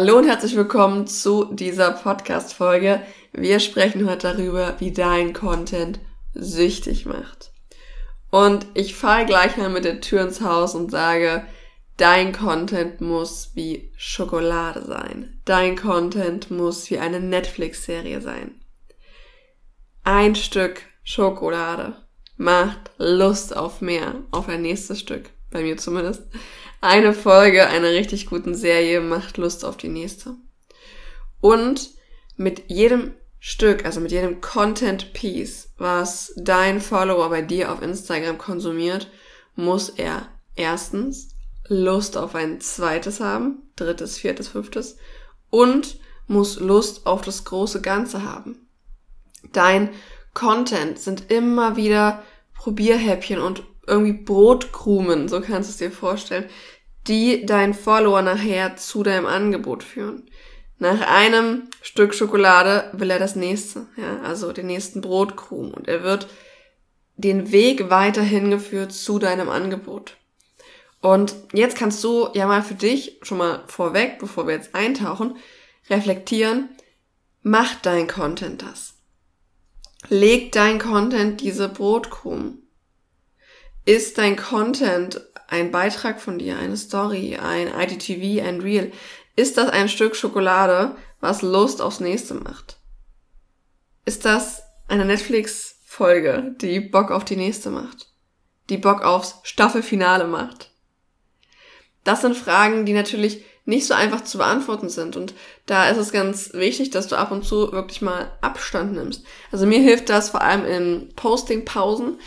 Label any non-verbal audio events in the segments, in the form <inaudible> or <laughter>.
Hallo und herzlich willkommen zu dieser Podcast-Folge. Wir sprechen heute darüber, wie dein Content süchtig macht. Und ich fahre gleich mal mit der Tür ins Haus und sage, dein Content muss wie Schokolade sein. Dein Content muss wie eine Netflix-Serie sein. Ein Stück Schokolade macht Lust auf mehr, auf ein nächstes Stück. Bei mir zumindest eine Folge einer richtig guten Serie macht Lust auf die nächste. Und mit jedem Stück, also mit jedem Content Piece, was dein Follower bei dir auf Instagram konsumiert, muss er erstens Lust auf ein zweites haben, drittes, viertes, fünftes und muss Lust auf das große Ganze haben. Dein Content sind immer wieder Probierhäppchen und irgendwie Brotkrumen, so kannst du es dir vorstellen, die deinen Follower nachher zu deinem Angebot führen. Nach einem Stück Schokolade will er das nächste, ja, also den nächsten Brotkrumen und er wird den Weg weiterhin geführt zu deinem Angebot. Und jetzt kannst du ja mal für dich schon mal vorweg, bevor wir jetzt eintauchen, reflektieren, macht dein Content das? Legt dein Content diese Brotkrumen? Ist dein Content ein Beitrag von dir, eine Story, ein IGTV, ein Reel? Ist das ein Stück Schokolade, was Lust aufs nächste macht? Ist das eine Netflix-Folge, die Bock auf die nächste macht? Die Bock aufs Staffelfinale macht? Das sind Fragen, die natürlich nicht so einfach zu beantworten sind. Und da ist es ganz wichtig, dass du ab und zu wirklich mal Abstand nimmst. Also mir hilft das vor allem in Posting-Pausen.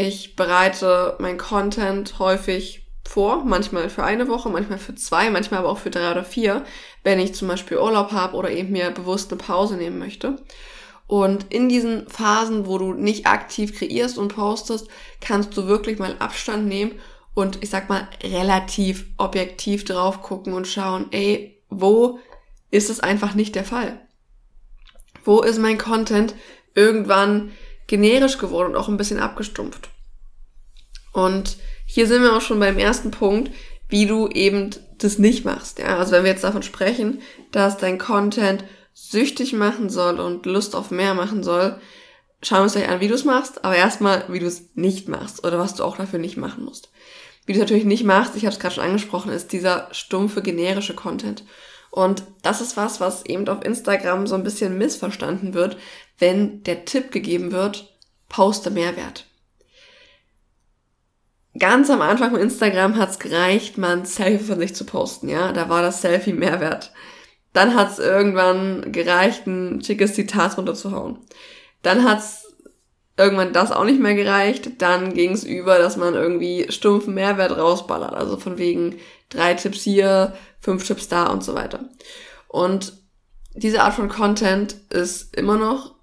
Ich bereite mein Content häufig vor, manchmal für eine Woche, manchmal für zwei, manchmal aber auch für drei oder vier, wenn ich zum Beispiel Urlaub habe oder eben mir bewusst eine Pause nehmen möchte. Und in diesen Phasen, wo du nicht aktiv kreierst und postest, kannst du wirklich mal Abstand nehmen und ich sag mal relativ objektiv drauf gucken und schauen, ey, wo ist es einfach nicht der Fall? Wo ist mein Content irgendwann generisch geworden und auch ein bisschen abgestumpft. Und hier sind wir auch schon beim ersten Punkt, wie du eben das nicht machst. Ja, also wenn wir jetzt davon sprechen, dass dein Content süchtig machen soll und Lust auf mehr machen soll, schauen wir uns gleich an, wie du es machst, aber erstmal, wie du es nicht machst oder was du auch dafür nicht machen musst. Wie du es natürlich nicht machst, ich habe es gerade schon angesprochen, ist dieser stumpfe generische Content. Und das ist was, was eben auf Instagram so ein bisschen missverstanden wird, wenn der Tipp gegeben wird, poste Mehrwert. Ganz am Anfang von Instagram hat's gereicht, mal ein Selfie von sich zu posten, ja. Da war das Selfie Mehrwert. Dann hat's irgendwann gereicht, ein schickes Zitat runterzuhauen. Dann hat's irgendwann das auch nicht mehr gereicht. Dann ging's über, dass man irgendwie stumpfen Mehrwert rausballert. Also von wegen drei Tipps hier, fünf Tipps da und so weiter. Und diese Art von Content ist immer noch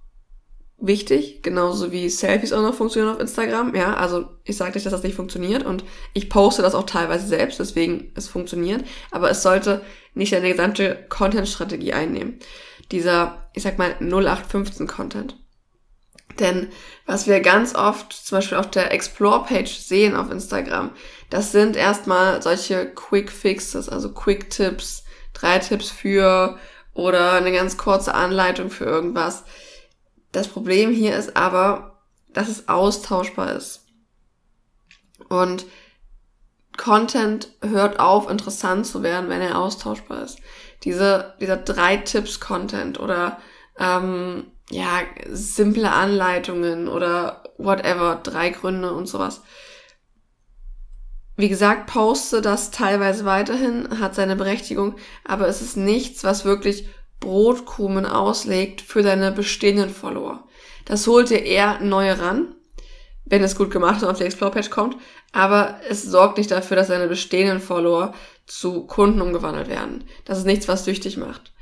wichtig, genauso wie Selfies auch noch funktionieren auf Instagram. Ja, also ich sage nicht, dass das nicht funktioniert und ich poste das auch teilweise selbst, deswegen es funktioniert. Aber es sollte nicht eine gesamte Content-Strategie einnehmen. Dieser, ich sag mal, 0815-Content. Denn was wir ganz oft zum Beispiel auf der Explore-Page sehen auf Instagram, das sind erstmal solche Quick Fixes, also Quick Tipps, drei Tipps für oder eine ganz kurze Anleitung für irgendwas das Problem hier ist aber, dass es austauschbar ist. Und Content hört auf, interessant zu werden, wenn er austauschbar ist. Diese, dieser drei Tipps Content oder ähm, ja, simple Anleitungen oder whatever, drei Gründe und sowas. Wie gesagt, poste das teilweise weiterhin, hat seine Berechtigung, aber es ist nichts, was wirklich Brotkrumen auslegt für deine bestehenden Follower. Das holt dir eher neue ran, wenn es gut gemacht und auf die Explore-Page kommt, aber es sorgt nicht dafür, dass deine bestehenden Follower zu Kunden umgewandelt werden. Das ist nichts, was süchtig macht.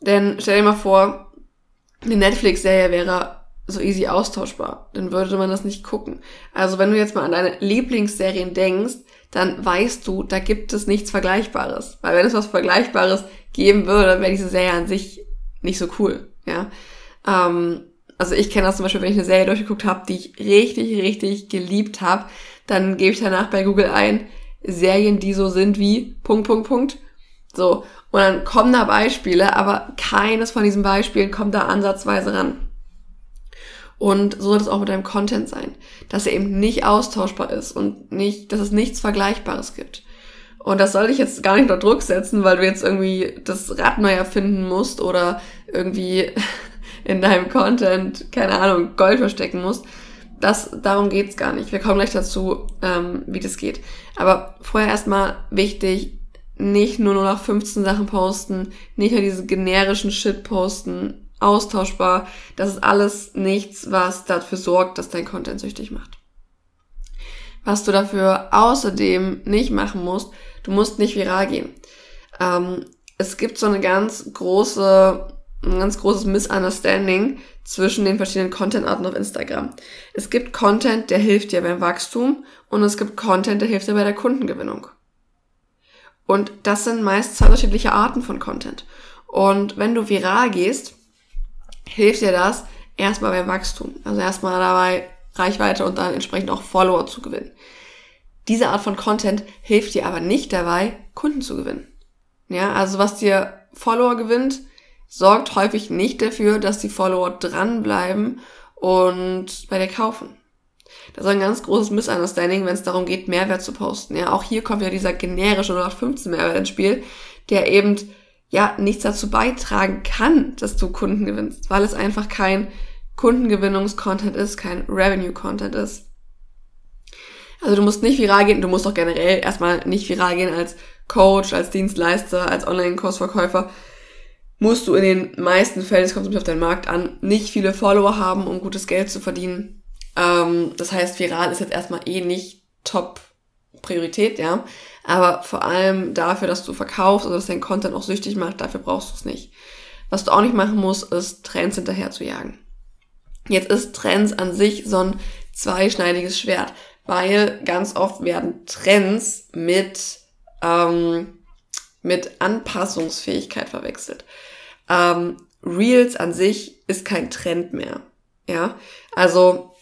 Denn stell dir mal vor, eine Netflix-Serie wäre so easy austauschbar. Dann würde man das nicht gucken. Also wenn du jetzt mal an deine Lieblingsserien denkst, dann weißt du, da gibt es nichts Vergleichbares. Weil wenn es was Vergleichbares geben würde, wäre diese Serie an sich nicht so cool. Ja. Ähm, also ich kenne das zum Beispiel, wenn ich eine Serie durchgeguckt habe, die ich richtig, richtig geliebt habe, dann gebe ich danach bei Google ein, Serien, die so sind wie Punkt, Punkt, Punkt. So. Und dann kommen da Beispiele, aber keines von diesen Beispielen kommt da ansatzweise ran. Und so soll es auch mit deinem Content sein, dass er eben nicht austauschbar ist und nicht, dass es nichts Vergleichbares gibt. Und das soll dich jetzt gar nicht unter Druck setzen, weil du jetzt irgendwie das Rad neu erfinden musst oder irgendwie <laughs> in deinem Content, keine Ahnung, Gold verstecken musst. Das, darum geht's gar nicht. Wir kommen gleich dazu, ähm, wie das geht. Aber vorher erstmal wichtig, nicht nur nur nach 15 Sachen posten, nicht nur diese generischen Shit posten, austauschbar. Das ist alles nichts, was dafür sorgt, dass dein Content süchtig macht. Was du dafür außerdem nicht machen musst, du musst nicht viral gehen. Ähm, es gibt so eine ganz große, ein ganz großes Misunderstanding zwischen den verschiedenen Content-Arten auf Instagram. Es gibt Content, der hilft dir beim Wachstum und es gibt Content, der hilft dir bei der Kundengewinnung. Und das sind meist zwei unterschiedliche Arten von Content. Und wenn du viral gehst, hilft dir das erstmal beim Wachstum. Also erstmal dabei, Reichweite und dann entsprechend auch Follower zu gewinnen. Diese Art von Content hilft dir aber nicht dabei, Kunden zu gewinnen. Ja, also was dir Follower gewinnt, sorgt häufig nicht dafür, dass die Follower dranbleiben und bei dir kaufen. Das ist ein ganz großes Misunderstanding, wenn es darum geht, Mehrwert zu posten. Ja, auch hier kommt ja dieser generische 0815 Mehrwert ins Spiel, der eben ja nichts dazu beitragen kann, dass du Kunden gewinnst, weil es einfach kein Kundengewinnungskontent ist, kein Revenue-Content ist. Also du musst nicht viral gehen, du musst auch generell erstmal nicht viral gehen als Coach, als Dienstleister, als Online-Kursverkäufer. Musst du in den meisten Fällen, es kommt auf deinen Markt an, nicht viele Follower haben, um gutes Geld zu verdienen. Ähm, das heißt, viral ist jetzt erstmal eh nicht Top Priorität, ja. Aber vor allem dafür, dass du verkaufst oder dass dein Content auch süchtig macht, dafür brauchst du es nicht. Was du auch nicht machen musst, ist Trends hinterher zu jagen. Jetzt ist Trends an sich so ein zweischneidiges Schwert, weil ganz oft werden Trends mit, ähm, mit Anpassungsfähigkeit verwechselt. Ähm, Reels an sich ist kein Trend mehr. Ja, also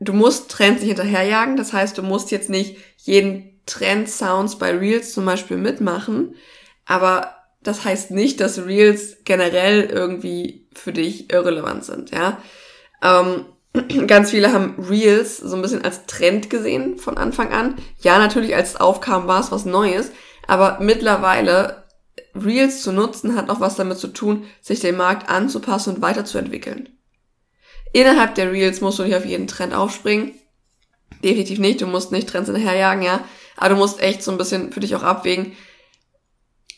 du musst Trends nicht hinterherjagen. Das heißt, du musst jetzt nicht jeden Trend-Sounds bei Reels zum Beispiel mitmachen. Aber das heißt nicht, dass Reels generell irgendwie für dich irrelevant sind, ja. Ähm, <clears throat> ganz viele haben Reels so ein bisschen als Trend gesehen von Anfang an. Ja, natürlich, als es aufkam, war es was Neues. Aber mittlerweile Reels zu nutzen hat auch was damit zu tun, sich dem Markt anzupassen und weiterzuentwickeln. Innerhalb der Reels musst du nicht auf jeden Trend aufspringen. Definitiv nicht. Du musst nicht Trends hinterherjagen, ja. Aber du musst echt so ein bisschen für dich auch abwägen,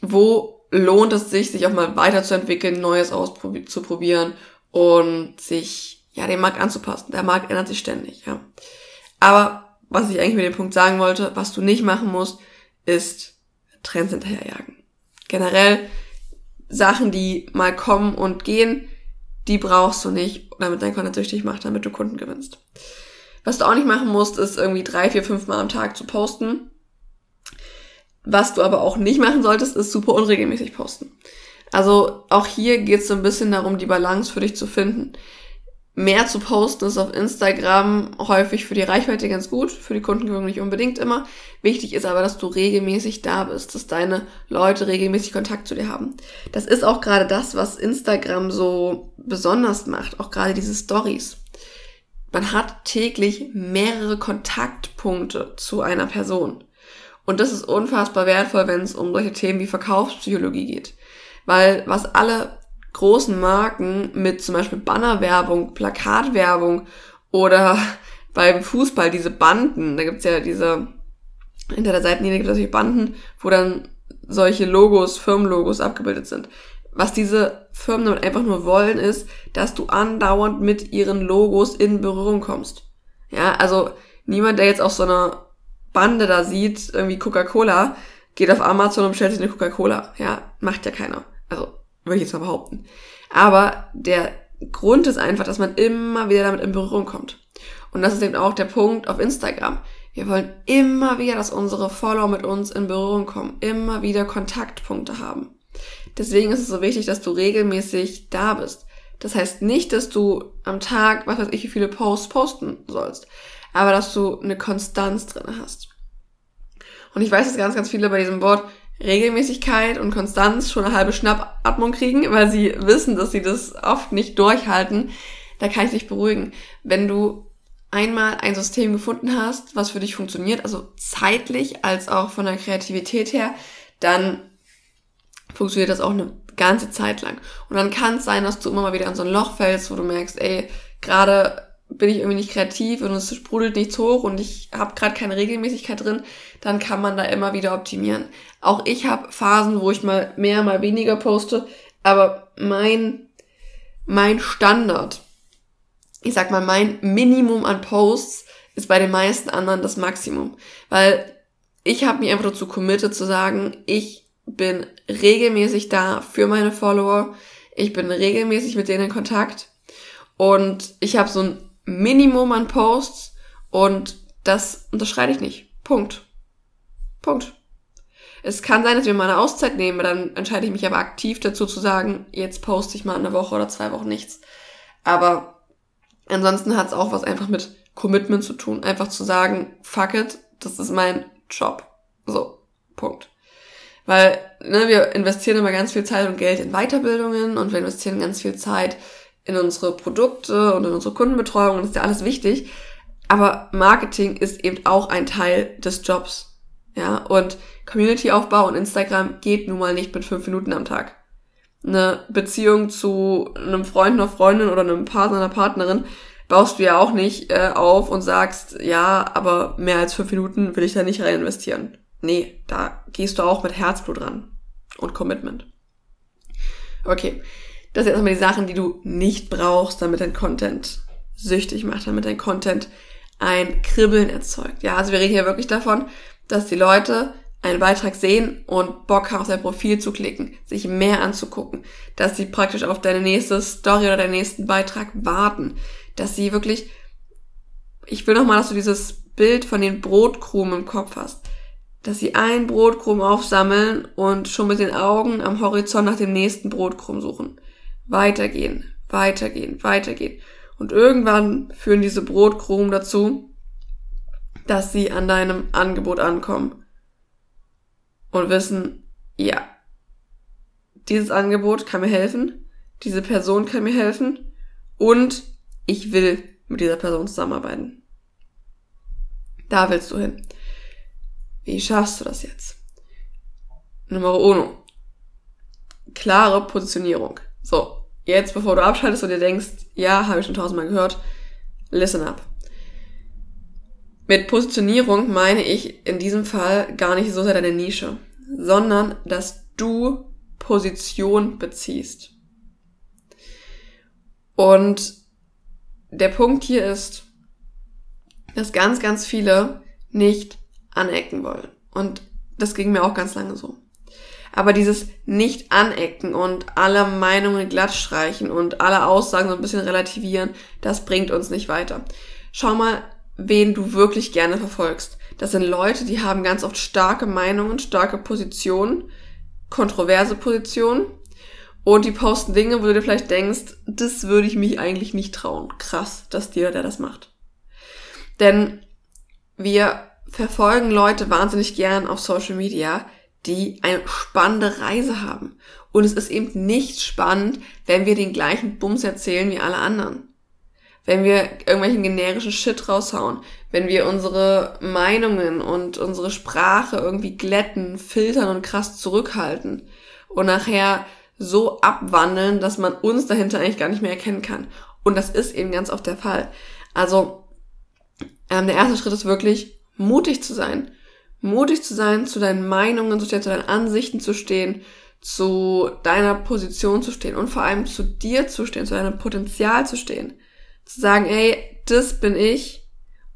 wo lohnt es sich, sich auch mal weiterzuentwickeln, Neues auszuprobieren und sich, ja, dem Markt anzupassen. Der Markt ändert sich ständig, ja. Aber was ich eigentlich mit dem Punkt sagen wollte, was du nicht machen musst, ist Trends hinterherjagen. Generell Sachen, die mal kommen und gehen, die brauchst du nicht, damit dein Content süchtig macht, damit du Kunden gewinnst. Was du auch nicht machen musst, ist irgendwie drei, vier, fünf Mal am Tag zu posten. Was du aber auch nicht machen solltest, ist super unregelmäßig posten. Also auch hier geht es so ein bisschen darum, die Balance für dich zu finden mehr zu posten ist auf Instagram häufig für die Reichweite ganz gut, für die Kundengewinnung nicht unbedingt immer. Wichtig ist aber, dass du regelmäßig da bist, dass deine Leute regelmäßig Kontakt zu dir haben. Das ist auch gerade das, was Instagram so besonders macht, auch gerade diese Stories. Man hat täglich mehrere Kontaktpunkte zu einer Person. Und das ist unfassbar wertvoll, wenn es um solche Themen wie Verkaufspsychologie geht. Weil was alle großen Marken mit zum Beispiel Bannerwerbung, Plakatwerbung oder <laughs> beim Fußball diese Banden, da gibt's ja diese, hinter der Seitenlinie gibt es solche Banden, wo dann solche Logos, Firmenlogos abgebildet sind. Was diese Firmen damit einfach nur wollen, ist, dass du andauernd mit ihren Logos in Berührung kommst. Ja, also niemand, der jetzt auf so einer Bande da sieht, irgendwie Coca-Cola, geht auf Amazon und bestellt sich eine Coca-Cola. Ja, macht ja keiner. Also würde ich jetzt mal behaupten. Aber der Grund ist einfach, dass man immer wieder damit in Berührung kommt. Und das ist eben auch der Punkt auf Instagram. Wir wollen immer wieder, dass unsere Follower mit uns in Berührung kommen, immer wieder Kontaktpunkte haben. Deswegen ist es so wichtig, dass du regelmäßig da bist. Das heißt nicht, dass du am Tag, was weiß ich, wie viele Posts posten sollst, aber dass du eine Konstanz drin hast. Und ich weiß, dass ganz, ganz viele bei diesem Wort Regelmäßigkeit und Konstanz schon eine halbe Schnappatmung kriegen, weil sie wissen, dass sie das oft nicht durchhalten, da kann ich dich beruhigen. Wenn du einmal ein System gefunden hast, was für dich funktioniert, also zeitlich als auch von der Kreativität her, dann funktioniert das auch eine ganze Zeit lang. Und dann kann es sein, dass du immer mal wieder in so ein Loch fällst, wo du merkst, ey, gerade bin ich irgendwie nicht kreativ und es sprudelt nichts hoch und ich habe gerade keine Regelmäßigkeit drin, dann kann man da immer wieder optimieren. Auch ich habe Phasen, wo ich mal mehr, mal weniger poste, aber mein mein Standard, ich sag mal mein Minimum an Posts ist bei den meisten anderen das Maximum, weil ich habe mich einfach dazu committed zu sagen, ich bin regelmäßig da für meine Follower, ich bin regelmäßig mit denen in Kontakt und ich habe so ein Minimum an Posts und das unterschreite ich nicht. Punkt. Punkt. Es kann sein, dass wir mal eine Auszeit nehmen, dann entscheide ich mich aber aktiv dazu zu sagen, jetzt poste ich mal eine Woche oder zwei Wochen nichts. Aber ansonsten hat es auch was einfach mit Commitment zu tun. Einfach zu sagen, fuck it, das ist mein Job. So, Punkt. Weil ne, wir investieren immer ganz viel Zeit und Geld in Weiterbildungen und wir investieren ganz viel Zeit in unsere Produkte und in unsere Kundenbetreuung, das ist ja alles wichtig. Aber Marketing ist eben auch ein Teil des Jobs. Ja, und Community-Aufbau und Instagram geht nun mal nicht mit fünf Minuten am Tag. Eine Beziehung zu einem Freund, einer Freundin oder einem Partner, einer Partnerin baust du ja auch nicht äh, auf und sagst, ja, aber mehr als fünf Minuten will ich da nicht rein investieren. Nee, da gehst du auch mit Herzblut ran und Commitment. Okay, das sind erstmal die Sachen, die du nicht brauchst, damit dein Content süchtig macht, damit dein Content ein Kribbeln erzeugt. Ja, also wir reden hier wirklich davon, dass die Leute einen Beitrag sehen und Bock haben, auf dein Profil zu klicken, sich mehr anzugucken, dass sie praktisch auf deine nächste Story oder deinen nächsten Beitrag warten, dass sie wirklich, ich will nochmal, dass du dieses Bild von den Brotkrumen im Kopf hast, dass sie ein Brotkrumen aufsammeln und schon mit den Augen am Horizont nach dem nächsten Brotkrumen suchen weitergehen, weitergehen, weitergehen. Und irgendwann führen diese Brotkrumen dazu, dass sie an deinem Angebot ankommen und wissen, ja, dieses Angebot kann mir helfen, diese Person kann mir helfen und ich will mit dieser Person zusammenarbeiten. Da willst du hin. Wie schaffst du das jetzt? Nummer uno. Klare Positionierung. So, jetzt bevor du abschaltest und dir denkst, ja, habe ich schon tausendmal gehört, listen up. Mit Positionierung meine ich in diesem Fall gar nicht so sehr deine Nische, sondern dass du Position beziehst. Und der Punkt hier ist, dass ganz, ganz viele nicht anecken wollen. Und das ging mir auch ganz lange so. Aber dieses nicht anecken und alle Meinungen glatt streichen und alle Aussagen so ein bisschen relativieren, das bringt uns nicht weiter. Schau mal, wen du wirklich gerne verfolgst. Das sind Leute, die haben ganz oft starke Meinungen, starke Positionen, kontroverse Positionen und die posten Dinge, wo du dir vielleicht denkst, das würde ich mich eigentlich nicht trauen. Krass, dass dir der das macht. Denn wir verfolgen Leute wahnsinnig gern auf Social Media, die eine spannende Reise haben. Und es ist eben nicht spannend, wenn wir den gleichen Bums erzählen wie alle anderen. Wenn wir irgendwelchen generischen Shit raushauen, wenn wir unsere Meinungen und unsere Sprache irgendwie glätten, filtern und krass zurückhalten und nachher so abwandeln, dass man uns dahinter eigentlich gar nicht mehr erkennen kann. Und das ist eben ganz oft der Fall. Also ähm, der erste Schritt ist wirklich mutig zu sein mutig zu sein, zu deinen Meinungen zu stehen, zu deinen Ansichten zu stehen, zu deiner Position zu stehen und vor allem zu dir zu stehen, zu deinem Potenzial zu stehen. Zu sagen, ey, das bin ich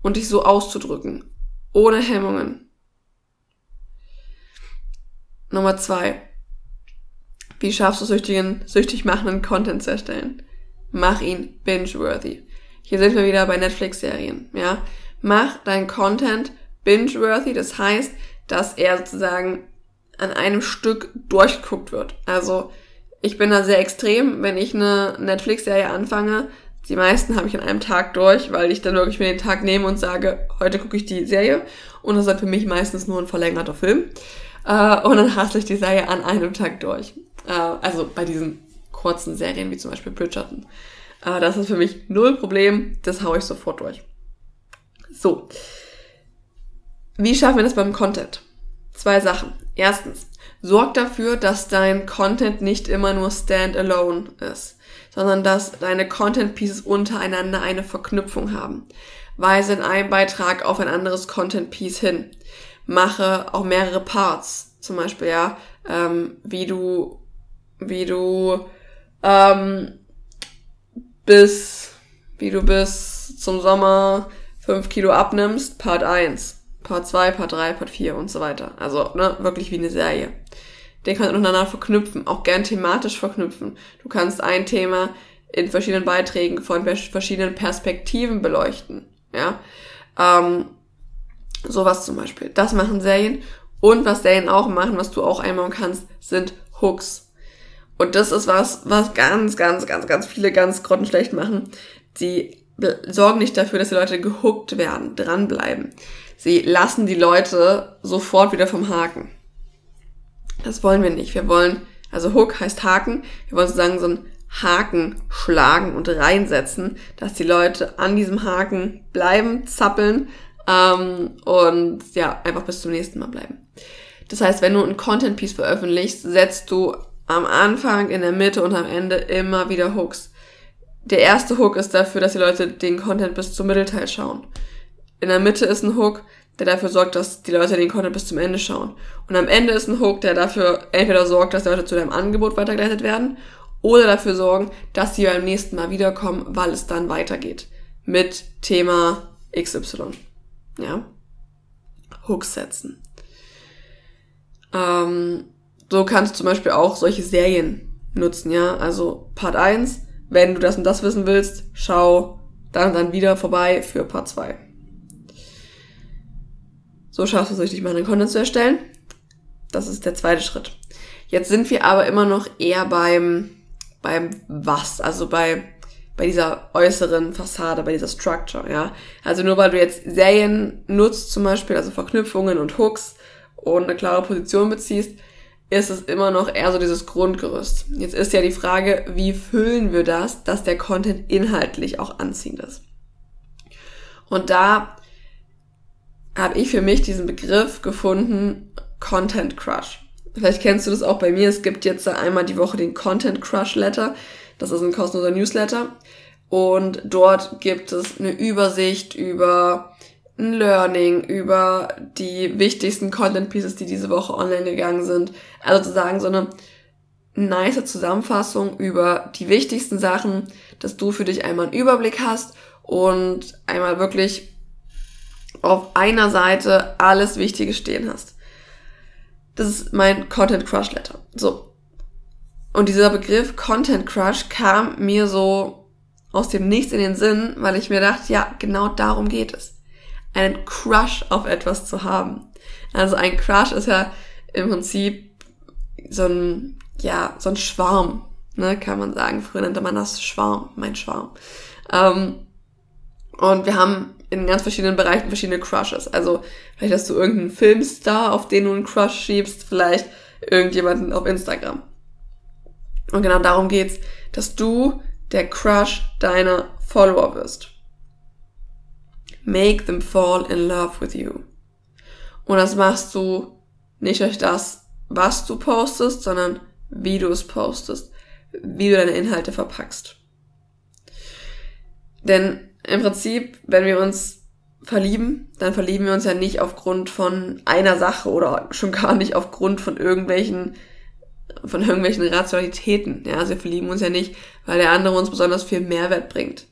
und dich so auszudrücken. Ohne Hemmungen. Nummer zwei. Wie schaffst du süchtigen, süchtig machenden Content zu erstellen? Mach ihn binge-worthy. Hier sind wir wieder bei Netflix-Serien, ja. Mach dein Content binge-worthy. Das heißt, dass er sozusagen an einem Stück durchgeguckt wird. Also ich bin da sehr extrem, wenn ich eine Netflix-Serie anfange. Die meisten habe ich an einem Tag durch, weil ich dann wirklich mir den Tag nehme und sage, heute gucke ich die Serie. Und das ist halt für mich meistens nur ein verlängerter Film. Äh, und dann hasse ich die Serie an einem Tag durch. Äh, also bei diesen kurzen Serien wie zum Beispiel Bridgerton. Äh, das ist für mich null Problem. Das haue ich sofort durch. So. Wie schaffen wir das beim Content? Zwei Sachen. Erstens, sorg dafür, dass dein Content nicht immer nur standalone ist, sondern dass deine Content Pieces untereinander eine Verknüpfung haben. Weise in einem Beitrag auf ein anderes Content Piece hin. Mache auch mehrere Parts. Zum Beispiel, ja, ähm, wie du, wie du, ähm, bis, wie du bis zum Sommer fünf Kilo abnimmst, Part 1. Part 2, Part 3, Part 4 und so weiter. Also, ne, wirklich wie eine Serie. Den kannst du untereinander verknüpfen, auch gern thematisch verknüpfen. Du kannst ein Thema in verschiedenen Beiträgen von verschiedenen Perspektiven beleuchten. Ja, ähm, sowas zum Beispiel. Das machen Serien. Und was Serien auch machen, was du auch einbauen kannst, sind Hooks. Und das ist was, was ganz, ganz, ganz, ganz viele ganz grottenschlecht machen. Die sorgen nicht dafür, dass die Leute gehuckt werden, dranbleiben. Sie lassen die Leute sofort wieder vom Haken. Das wollen wir nicht. Wir wollen, also Hook heißt Haken. Wir wollen sozusagen so einen Haken schlagen und reinsetzen, dass die Leute an diesem Haken bleiben, zappeln ähm, und ja, einfach bis zum nächsten Mal bleiben. Das heißt, wenn du ein Content Piece veröffentlichst, setzt du am Anfang, in der Mitte und am Ende immer wieder Hooks. Der erste Hook ist dafür, dass die Leute den Content bis zum Mittelteil schauen. In der Mitte ist ein Hook, der dafür sorgt, dass die Leute den Content bis zum Ende schauen. Und am Ende ist ein Hook, der dafür entweder sorgt, dass die Leute zu deinem Angebot weitergeleitet werden oder dafür sorgen, dass sie beim nächsten Mal wiederkommen, weil es dann weitergeht. Mit Thema XY. Ja. Hooks setzen. Ähm, so kannst du zum Beispiel auch solche Serien nutzen, ja. Also Part 1, wenn du das und das wissen willst, schau dann und dann wieder vorbei für Part 2. So schaffst du es richtig, mal einen Content zu erstellen. Das ist der zweite Schritt. Jetzt sind wir aber immer noch eher beim beim was, also bei, bei dieser äußeren Fassade, bei dieser Structure, ja. Also nur weil du jetzt Serien nutzt zum Beispiel, also Verknüpfungen und Hooks und eine klare Position beziehst, ist es immer noch eher so dieses Grundgerüst. Jetzt ist ja die Frage, wie füllen wir das, dass der Content inhaltlich auch anziehend ist. Und da habe ich für mich diesen Begriff gefunden, Content Crush. Vielleicht kennst du das auch bei mir. Es gibt jetzt einmal die Woche den Content Crush Letter. Das ist ein kostenloser Newsletter. Und dort gibt es eine Übersicht über ein Learning, über die wichtigsten Content Pieces, die diese Woche online gegangen sind. Also sozusagen so eine nice Zusammenfassung über die wichtigsten Sachen, dass du für dich einmal einen Überblick hast und einmal wirklich auf einer Seite alles Wichtige stehen hast. Das ist mein Content Crush Letter. So. Und dieser Begriff Content Crush kam mir so aus dem Nichts in den Sinn, weil ich mir dachte, ja, genau darum geht es. Einen Crush auf etwas zu haben. Also ein Crush ist ja im Prinzip so ein, ja, so ein Schwarm, ne, kann man sagen. Früher nannte man das Schwarm, mein Schwarm. Ähm, und wir haben in ganz verschiedenen Bereichen verschiedene Crushes. Also vielleicht hast du irgendeinen Filmstar, auf den du einen Crush schiebst, vielleicht irgendjemanden auf Instagram. Und genau darum geht's, dass du der Crush deiner Follower wirst. Make them fall in love with you. Und das machst du nicht durch das, was du postest, sondern wie du es postest, wie du deine Inhalte verpackst. Denn im Prinzip, wenn wir uns verlieben, dann verlieben wir uns ja nicht aufgrund von einer Sache oder schon gar nicht aufgrund von irgendwelchen von irgendwelchen Rationalitäten. Ja, also wir verlieben uns ja nicht, weil der andere uns besonders viel Mehrwert bringt.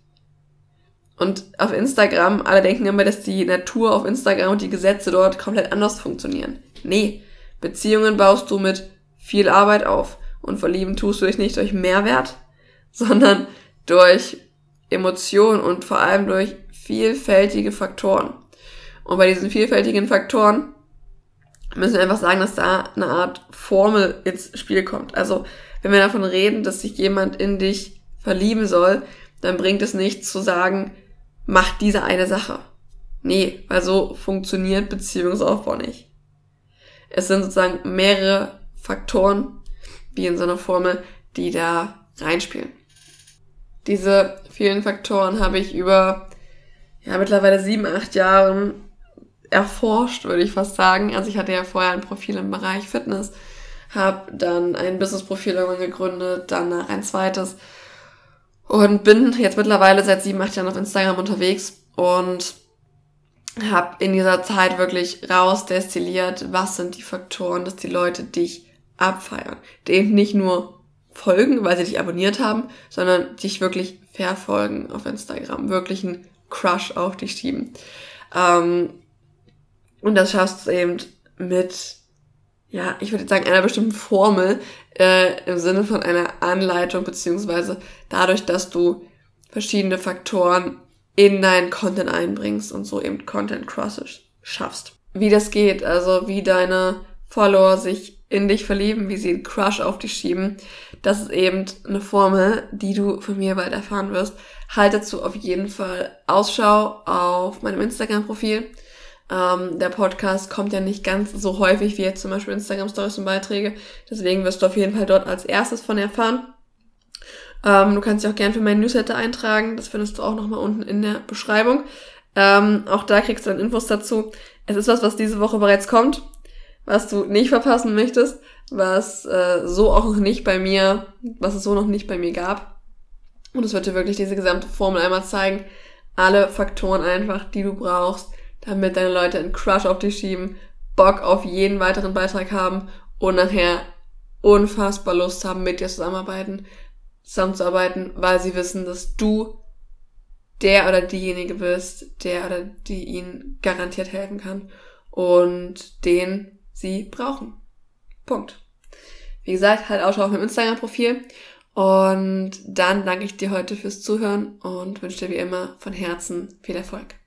Und auf Instagram, alle denken immer, dass die Natur auf Instagram und die Gesetze dort komplett anders funktionieren. Nee, Beziehungen baust du mit viel Arbeit auf. Und verlieben tust du dich nicht durch Mehrwert, <laughs> sondern durch Emotionen und vor allem durch vielfältige Faktoren. Und bei diesen vielfältigen Faktoren müssen wir einfach sagen, dass da eine Art Formel ins Spiel kommt. Also, wenn wir davon reden, dass sich jemand in dich verlieben soll, dann bringt es nichts zu sagen, mach diese eine Sache. Nee, weil so funktioniert Beziehungsaufbau nicht. es sind sozusagen mehrere Faktoren, wie in so einer Formel, die da reinspielen. Diese vielen Faktoren habe ich über ja, mittlerweile sieben, acht Jahren erforscht, würde ich fast sagen. Also ich hatte ja vorher ein Profil im Bereich Fitness, habe dann ein Business-Profil irgendwann gegründet, danach ein zweites und bin jetzt mittlerweile seit sieben, acht Jahren auf Instagram unterwegs und habe in dieser Zeit wirklich rausdestilliert, was sind die Faktoren, dass die Leute dich abfeiern. Die eben nicht nur folgen, weil sie dich abonniert haben, sondern dich wirklich verfolgen auf Instagram, wirklich einen Crush auf dich schieben. Ähm, und das schaffst du eben mit, ja, ich würde sagen, einer bestimmten Formel äh, im Sinne von einer Anleitung, beziehungsweise dadurch, dass du verschiedene Faktoren in deinen Content einbringst und so eben Content Crosses schaffst. Wie das geht, also wie deine Follower sich in dich verlieben, wie sie einen Crush auf dich schieben, das ist eben eine Formel, die du von mir bald erfahren wirst. Halt dazu auf jeden Fall Ausschau auf meinem Instagram-Profil. Ähm, der Podcast kommt ja nicht ganz so häufig wie jetzt zum Beispiel Instagram Stories und Beiträge. Deswegen wirst du auf jeden Fall dort als erstes von erfahren. Ähm, du kannst dich auch gerne für meinen Newsletter eintragen. Das findest du auch nochmal unten in der Beschreibung. Ähm, auch da kriegst du dann Infos dazu. Es ist was, was diese Woche bereits kommt, was du nicht verpassen möchtest, was äh, so auch noch nicht bei mir, was es so noch nicht bei mir gab. Und es wird dir wirklich diese gesamte Formel einmal zeigen. Alle Faktoren einfach, die du brauchst, damit deine Leute einen Crush auf dich schieben, Bock auf jeden weiteren Beitrag haben und nachher unfassbar Lust haben, mit dir zusammenarbeiten, zusammenzuarbeiten, weil sie wissen, dass du der oder diejenige bist, der oder die ihnen garantiert helfen kann und den sie brauchen. Punkt. Wie gesagt, halt auch schon auf meinem Instagram-Profil. Und dann danke ich dir heute fürs Zuhören und wünsche dir wie immer von Herzen viel Erfolg.